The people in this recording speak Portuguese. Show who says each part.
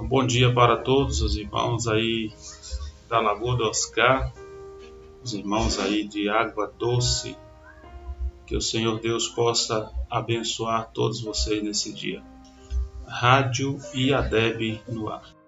Speaker 1: Um bom dia para todos os irmãos aí da Lagoa do Oscar, os irmãos aí de Água Doce. Que o Senhor Deus possa abençoar todos vocês nesse dia. Rádio IADEB no ar.